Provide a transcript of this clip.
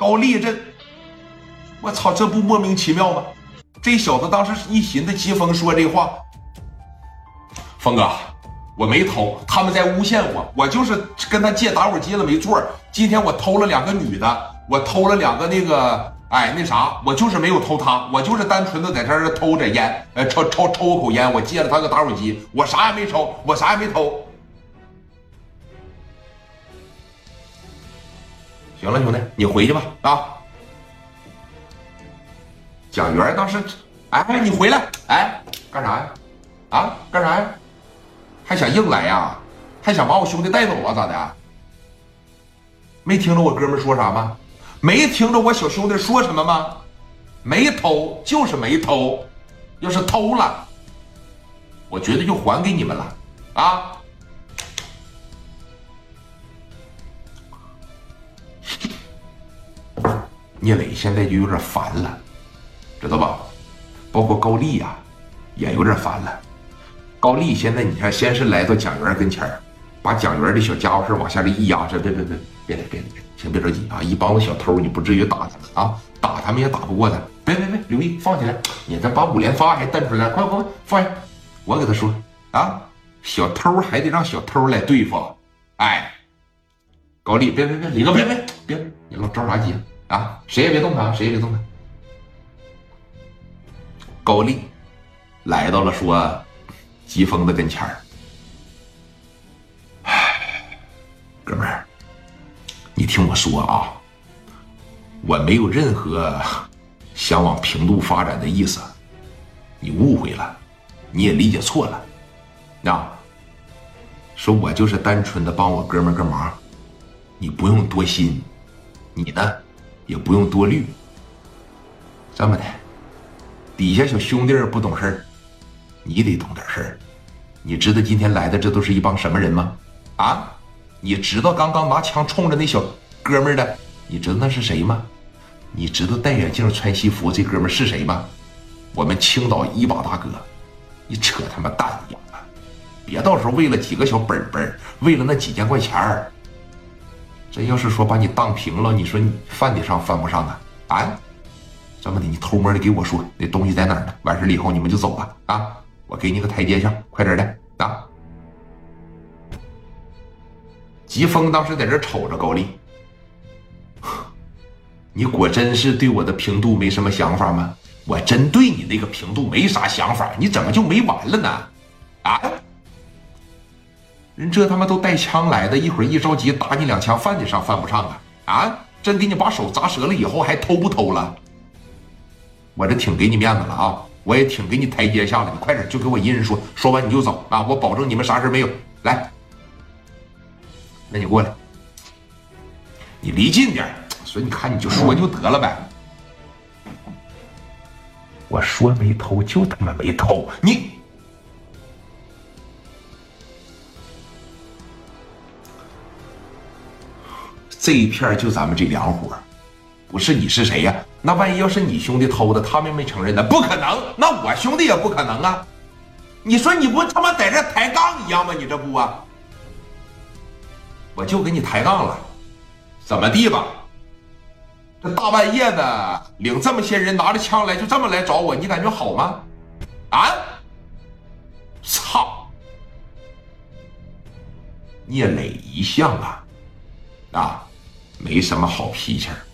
高丽这，我操，这不莫名其妙吗？这小子当时一寻思，疾风说这话，峰哥，我没偷，他们在诬陷我，我就是跟他借打火机了，没错。今天我偷了两个女的，我偷了两个那个，哎，那啥，我就是没有偷她，我就是单纯的在这儿偷着烟，呃，抽抽抽口烟，我借了他个打火机，我啥也没抽，我啥也没偷。行了，兄弟，你回去吧啊！蒋元当时，哎，你回来，哎，干啥呀？啊，干啥呀？还想硬来呀？还想把我兄弟带走啊？咋的？没听着我哥们说啥吗？没听着我小兄弟说什么吗？没偷，就是没偷。要是偷了，我觉得就还给你们了啊！聂磊现在就有点烦了，知道吧？包括高丽呀，也有点烦了。高丽现在你看，先是来到蒋元跟前把蒋元的小家伙事往下这一压，说别别别别别别，先别着急啊！一帮子小偷，你不至于打他们啊，打他们也打不过他。别别别，刘毅放起来！你这把五连发还蹬出来，快快快放下！我给他说啊，小偷还得让小偷来对付。哎，高丽，别别别，李哥别别别，你老着啥急？啊！谁也别动他，谁也别动他。高丽来到了说疾风的跟前儿，哥们儿，你听我说啊，我没有任何想往平度发展的意思，你误会了，你也理解错了。啊，说我就是单纯的帮我哥们儿个忙，你不用多心，你呢？也不用多虑，这么的，底下小兄弟不懂事儿，你得懂点事儿。你知道今天来的这都是一帮什么人吗？啊，你知道刚刚拿枪冲着那小哥们的，你知道那是谁吗？你知道戴眼镜穿西服这哥们是谁吗？我们青岛一把大哥，你扯他妈淡了，别到时候为了几个小本本，为了那几千块钱儿。这要是说把你当平了，你说你犯得上犯不上啊？啊，这么的，你偷摸的给我说那东西在哪儿呢？完事了以后你们就走吧啊！我给你个台阶下，快点的啊！疾风当时在这瞅着高丽，你果真是对我的平度没什么想法吗？我真对你那个平度没啥想法，你怎么就没完了呢？啊？人这他妈都带枪来的，一会儿一着急打你两枪，犯得上犯不上啊？啊！真给你把手砸折了以后，还偷不偷了？我这挺给你面子了啊，我也挺给你台阶下了。你快点就给我一人说，说完你就走啊！我保证你们啥事没有。来，那你过来，你离近点。所以你看，你就说就得了呗。我说没偷就他妈没偷，你。这一片就咱们这两伙，不是你是谁呀？那万一要是你兄弟偷的，他们没承认呢？不可能，那我兄弟也不可能啊！你说你不他妈在这抬杠一样吗？你这不啊？我就给你抬杠了，怎么地吧？这大半夜的，领这么些人拿着枪来，就这么来找我，你感觉好吗？啊！操！聂磊一向啊，啊！没什么好脾气儿。